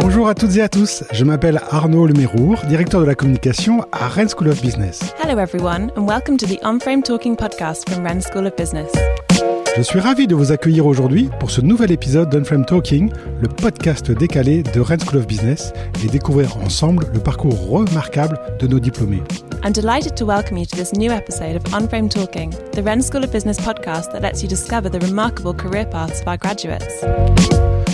Bonjour à toutes et à tous, je m'appelle Arnaud Lemérour, directeur de la communication à Rennes School of Business. Hello everyone and welcome to the On-Frame Talking podcast from Rennes School of Business. Je suis ravi de vous accueillir aujourd'hui pour ce nouvel épisode d'Unframe Talking, le podcast décalé de Rennes School of Business et découvrir ensemble le parcours remarquable de nos diplômés. I'm delighted to welcome you to this new episode of On-Frame Talking, the Rennes School of Business podcast that lets you discover the remarkable career paths of our graduates.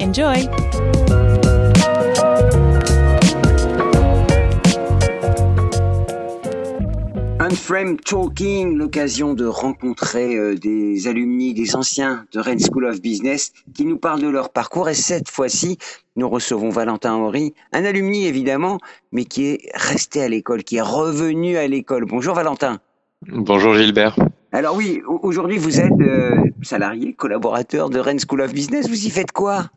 Enjoy! Unframe Talking, l'occasion de rencontrer euh, des alumni, des anciens de Rennes School of Business qui nous parlent de leur parcours. Et cette fois-ci, nous recevons Valentin Henry, un alumni évidemment, mais qui est resté à l'école, qui est revenu à l'école. Bonjour Valentin. Bonjour Gilbert. Alors oui, au- aujourd'hui vous êtes euh, salarié, collaborateur de Rennes School of Business. Vous y faites quoi?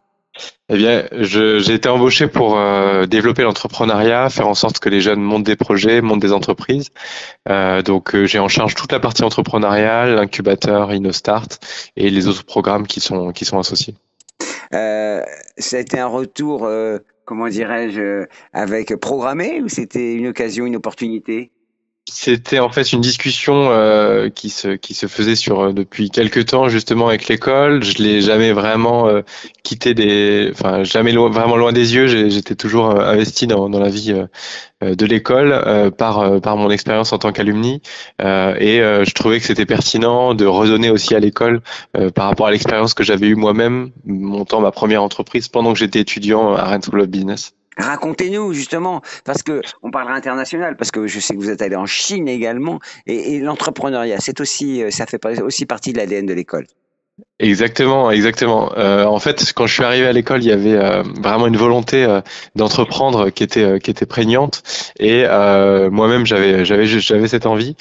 Eh bien, j'ai été embauché pour euh, développer l'entrepreneuriat, faire en sorte que les jeunes montent des projets, montent des entreprises. Euh, donc, euh, j'ai en charge toute la partie entrepreneuriale, l'incubateur, InnoStart et les autres programmes qui sont associés. Ça a été un retour, comment dirais-je, avec programmé ou c'était une occasion, une opportunité? C'était en fait une discussion euh, qui se qui se faisait sur euh, depuis quelques temps justement avec l'école. Je l'ai jamais vraiment euh, quitté des, enfin jamais vraiment loin des yeux. J'étais toujours euh, investi dans dans la vie euh, de l'école par par mon expérience en tant qu'alumni et je trouvais que c'était pertinent de redonner aussi à l'école par rapport à l'expérience que j'avais eue moi-même montant ma première entreprise pendant que j'étais étudiant à Rennes School of Business. Racontez-nous justement, parce que on parlera international, parce que je sais que vous êtes allé en Chine également, et, et l'entrepreneuriat, c'est aussi, euh, ça fait aussi partie de l'ADN de l'école. Exactement, exactement. Euh, en fait, quand je suis arrivé à l'école, il y avait euh, vraiment une volonté euh, d'entreprendre qui était euh, qui était prégnante, et euh, moi-même j'avais j'avais j'avais cette envie.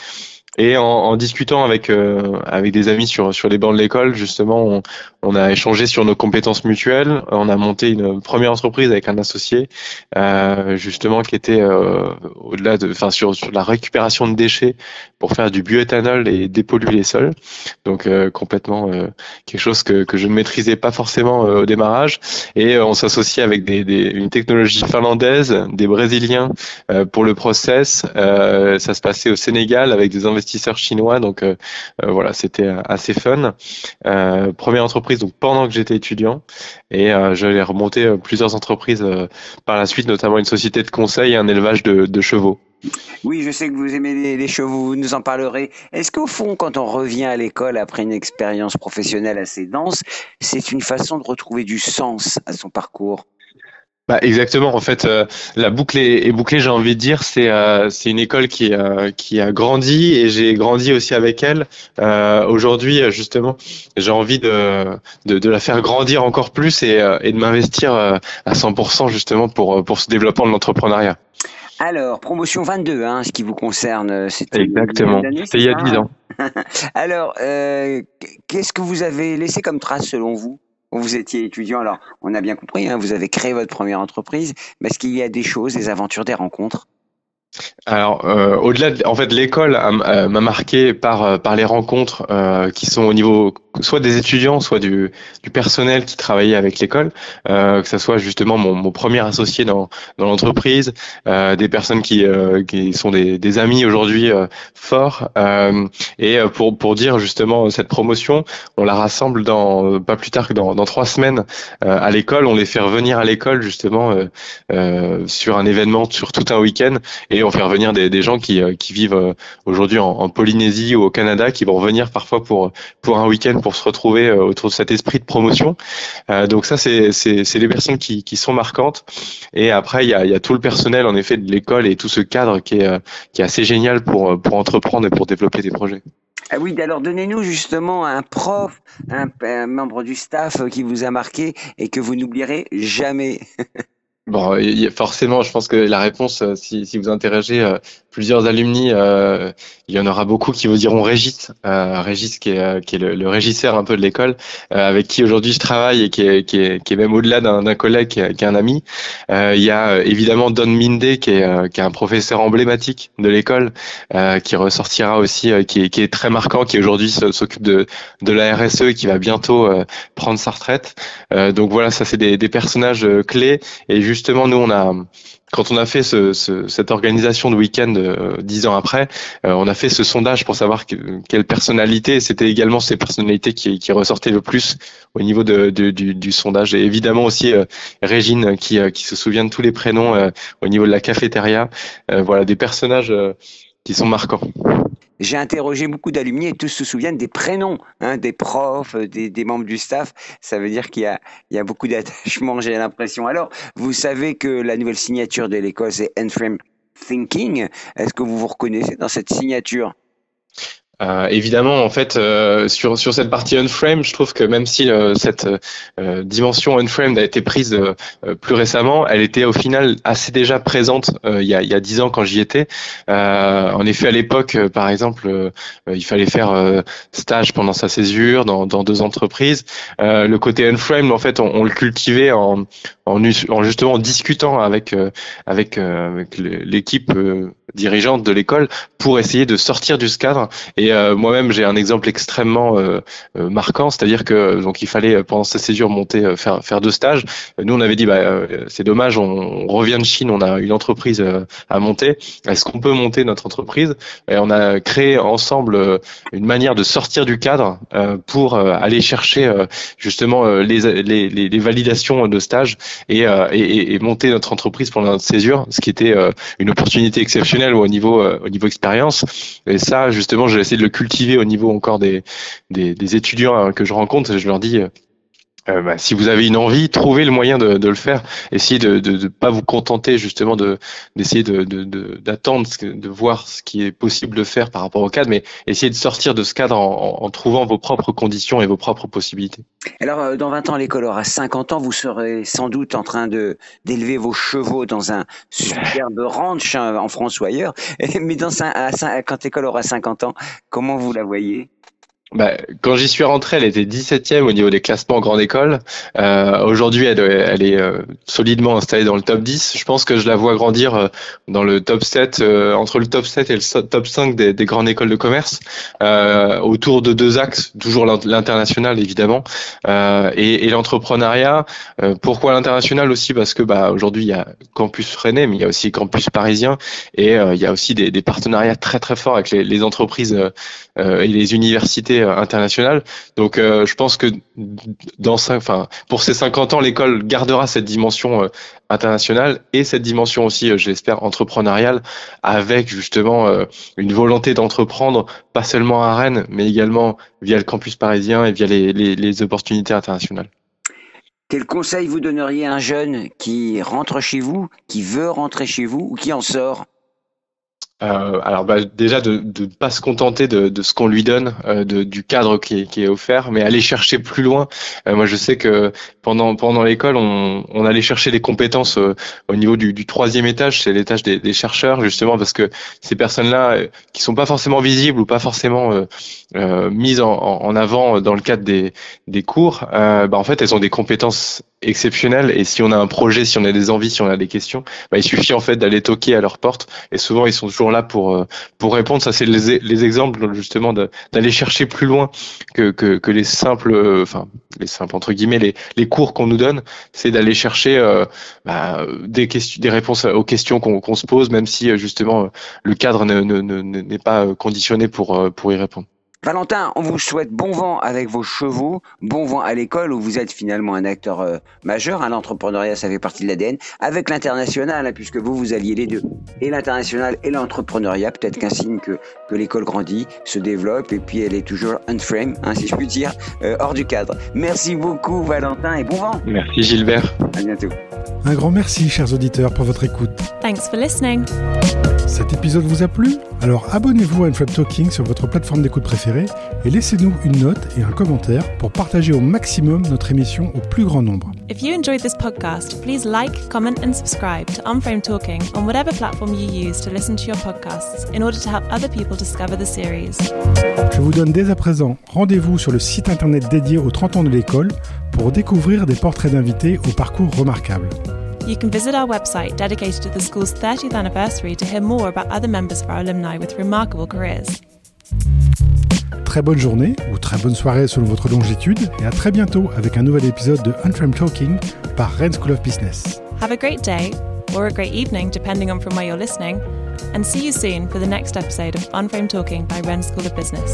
Et en, en discutant avec euh, avec des amis sur sur les bancs de l'école, justement, on, on a échangé sur nos compétences mutuelles. On a monté une première entreprise avec un associé, euh, justement, qui était euh, au-delà de, enfin, sur sur la récupération de déchets pour faire du bioéthanol et dépolluer les sols. Donc euh, complètement euh, quelque chose que, je ne maîtrisais pas forcément euh, au démarrage. Et on s'associe avec des, des, une technologie finlandaise, des Brésiliens pour le process. Ça se passait au Sénégal avec des investisseurs chinois. Donc voilà, c'était assez fun. Première entreprise donc pendant que j'étais étudiant. Et j'allais remonter plusieurs entreprises par la suite, notamment une société de conseil et un élevage de chevaux. Oui, je sais que vous aimez les, chevaux, vous nous en parlerez. Est-ce qu'au fond, quand on revient à l'école après une expérience professionnelle assez dense, c'est une façon de retrouver du sens à son parcours? Bah, exactement. En fait, euh, la boucle est, bouclée. J'ai envie de dire, c'est euh, une école qui euh, qui a grandi et j'ai grandi aussi avec elle. Aujourd'hui, justement, j'ai envie de, la faire grandir encore plus et de m'investir à 100% justement pour ce développement de l'entrepreneuriat. Alors, promotion 22, hein, ce qui vous concerne, euh, Exactement. C'était il y a c'est 10 ça ans. Alors, euh, qu'est-ce que vous avez laissé comme trace selon vous? Quand vous étiez étudiant Alors, on a bien compris, hein, vous avez créé votre première entreprise, mais est-ce qu'il y a des choses, des aventures, des rencontres? Alors, euh, au-delà, de, en fait, l'école m'a marqué par par les rencontres euh, qui sont au niveau soit des étudiants, soit du, personnel qui travaillait avec l'école, euh, que ce soit justement mon, premier associé dans, l'entreprise, euh, des personnes qui, euh, sont des, amis aujourd'hui forts. Et pour, dire justement cette promotion, on la rassemble dans pas plus tard que dans, trois semaines à l'école. On les fait revenir à l'école justement sur un événement, sur tout un week-end, et on fait revenir des, gens qui, qui vivent aujourd'hui en, en Polynésie ou au Canada, qui vont revenir parfois pour pour un week-end pour se retrouver euh, autour de cet esprit de promotion. Euh, donc ça, c'est les personnes qui, qui sont marquantes. Et après, il y a, y a tout le personnel, en effet, de l'école et tout ce cadre qui est, euh, qui est assez génial pour, pour entreprendre et pour développer des projets. Ah oui, alors donnez-nous justement un prof, un, un, membre du staff qui vous a marqué et que vous n'oublierez jamais. Bon, forcément, je pense que la réponse, si, si vous interrogez plusieurs alumni, euh, il y en aura beaucoup qui vous diront Régis, euh, Régis qui est, euh, qui est le, le, régisseur un peu de l'école, euh, avec qui aujourd'hui je travaille et qui est, qui est, qui est même au-delà d'un collègue, qui est, un ami. Euh, il y a euh, évidemment Don Minde qui est, qui est un professeur emblématique de l'école, qui ressortira aussi, qui, est, qui est très marquant, qui aujourd'hui s'occupe de, de la RSE et qui va bientôt prendre sa retraite. donc voilà, ça c'est des, des personnages clés. Et justement, nous on a quand on a fait ce, ce, cette organisation de week-end euh, dix ans après, euh, on a fait ce sondage pour savoir quelle personnalité, c'était également ces personnalités qui, ressortaient le plus au niveau du, sondage. Et évidemment aussi euh, Régine qui, qui se souvient de tous les prénoms au niveau de la cafétéria. voilà, des personnages qui sont marquants. J'ai interrogé beaucoup d'alumni et tous se souviennent des prénoms hein, des profs, des, des, membres du staff. Ça veut dire qu'il y y a beaucoup d'attachement, j'ai l'impression. Alors, vous savez que la nouvelle signature de l'école, c'est Enframe Thinking. Est-ce que vous vous reconnaissez dans cette signature? Euh, évidemment, en fait, euh, sur sur cette partie unframe, je trouve que même si euh, cette euh, dimension unframed a été prise euh, plus récemment, elle était au final assez déjà présente il y a il y a dix ans quand j'y étais. en effet, à l'époque, par exemple, il fallait faire stage pendant sa césure dans dans deux entreprises. le côté unframed, en fait, on, on le cultivait en en, en, justement discutant avec avec, avec l'équipe dirigeante de l'école pour essayer de sortir du cadre. Et euh, moi-même, j'ai un exemple extrêmement euh, euh, marquant, c'est-à-dire que donc il fallait pendant sa césure monter faire faire deux stages. Nous, on avait dit bah c'est dommage, on, revient de Chine, on a une entreprise à monter. Est-ce qu'on peut monter notre entreprise? Et on a créé ensemble une manière de sortir du cadre pour aller chercher justement les, les, les, validations de stage et, et, et, monter notre entreprise pendant notre césure, ce qui était une opportunité exceptionnelle ou au niveau euh, au expérience. Et ça, justement, j'ai essayé de le cultiver au niveau encore des des, des étudiants hein, que je rencontre. Je leur dis euh, bah, si vous avez une envie, trouvez le moyen de, de le faire. Essayez de ne pas vous contenter justement de d'essayer de d'attendre, de, de, de, voir ce qui est possible de faire par rapport au cadre, mais essayez de sortir de ce cadre en, en, trouvant vos propres conditions et vos propres possibilités. Alors, euh, dans 20 ans, l'école aura 50 ans, vous serez sans doute en train de d'élever vos chevaux dans un superbe ranch hein, en France ou ailleurs. Mais dans quand l'école aura 50 ans, comment vous la voyez? Bah, quand j'y suis rentré, elle était 17e au niveau des classements en grande école. Euh, Aujourd'hui, elle, elle, est euh, solidement installée dans le top 10. Je pense que je la vois grandir euh, dans le top 7, euh, entre le top 7 et le top 5 des, des grandes écoles de commerce, autour de deux axes, toujours l'international évidemment, et, et l'entrepreneuriat. pourquoi l'international aussi? Parce que bah, aujourd'hui, il y a Campus Rennais, mais il y a aussi Campus Parisien, et il y a aussi des, des, partenariats très très forts avec les, les entreprises et les universités euh, internationale. Donc euh, je pense que pour ces 50 ans, l'école gardera cette dimension euh, internationale et cette dimension aussi, je l'espère, entrepreneuriale, avec justement une volonté d'entreprendre, pas seulement à Rennes, mais également via le campus parisien et via les, les opportunités internationales. Quel conseil vous donneriez à un jeune qui rentre chez vous, qui veut rentrer chez vous ou qui en sort? Euh, alors bah, déjà de ne pas se contenter de, de ce qu'on lui donne, euh, de, du cadre qui est, qui est, offert, mais aller chercher plus loin. Euh, moi je sais que pendant pendant l'école, on, on allait chercher des compétences euh, au niveau du, du troisième étage, c'est l'étage des, des, chercheurs justement parce que ces personnes-là euh, qui sont pas forcément visibles ou pas forcément mises en, en, avant dans le cadre des, des cours, bah, en fait elles ont des compétences exceptionnelles. Et si on a un projet, si on a des envies, si on a des questions, bah, il suffit en fait d'aller toquer à leur porte. Et souvent ils sont toujours là pour pour répondre. Ça, c'est les, les exemples justement d'aller chercher plus loin que, que, que les simples, enfin les simples entre guillemets, les, les cours qu'on nous donne. C'est d'aller chercher bah, des questions, des réponses aux questions qu'on se pose, même si justement le cadre n'est ne, ne, pas conditionné pour pour y répondre. Valentin, on vous souhaite bon vent avec vos chevaux, bon vent à l'école où vous êtes finalement un acteur euh, majeur. à L'entrepreneuriat, ça fait partie de l'ADN. Avec l'international, hein, puisque vous, vous alliez les deux. Et l'international et l'entrepreneuriat, peut-être qu'un signe que, que l'école grandit, se développe et puis elle est toujours unframe, hein, si je puis dire, euh, hors du cadre. Merci beaucoup Valentin et bon vent. Merci Gilbert. À bientôt. Un grand merci, chers auditeurs, pour votre écoute. Thanks for listening. Cet épisode vous a plu? Alors abonnez-vous à Unframe Talking sur votre plateforme d'écoute préférée et laissez-nous une note et un commentaire pour partager au maximum notre émission au plus grand nombre. If you enjoyed this podcast, please like, comment and subscribe to Unframe Talking on whatever platform you use to listen to your podcasts in order to help other people discover the series. Je vous donne dès à présent rendez-vous sur le site internet dédié aux 30 ans de l'école pour découvrir des portraits d'invités au parcours remarquable. You can visit our website dedicated to the school's 30th anniversary to hear more about other members of our alumni with remarkable careers. Très bonne journée ou très bonne soirée selon votre longitude et à très bientôt avec un nouvel épisode de Unframed Talking par Rennes School of Business. Have a great day or a great evening depending on from where you're listening and see you soon for the next episode of Unframed Talking by Rennes School of Business.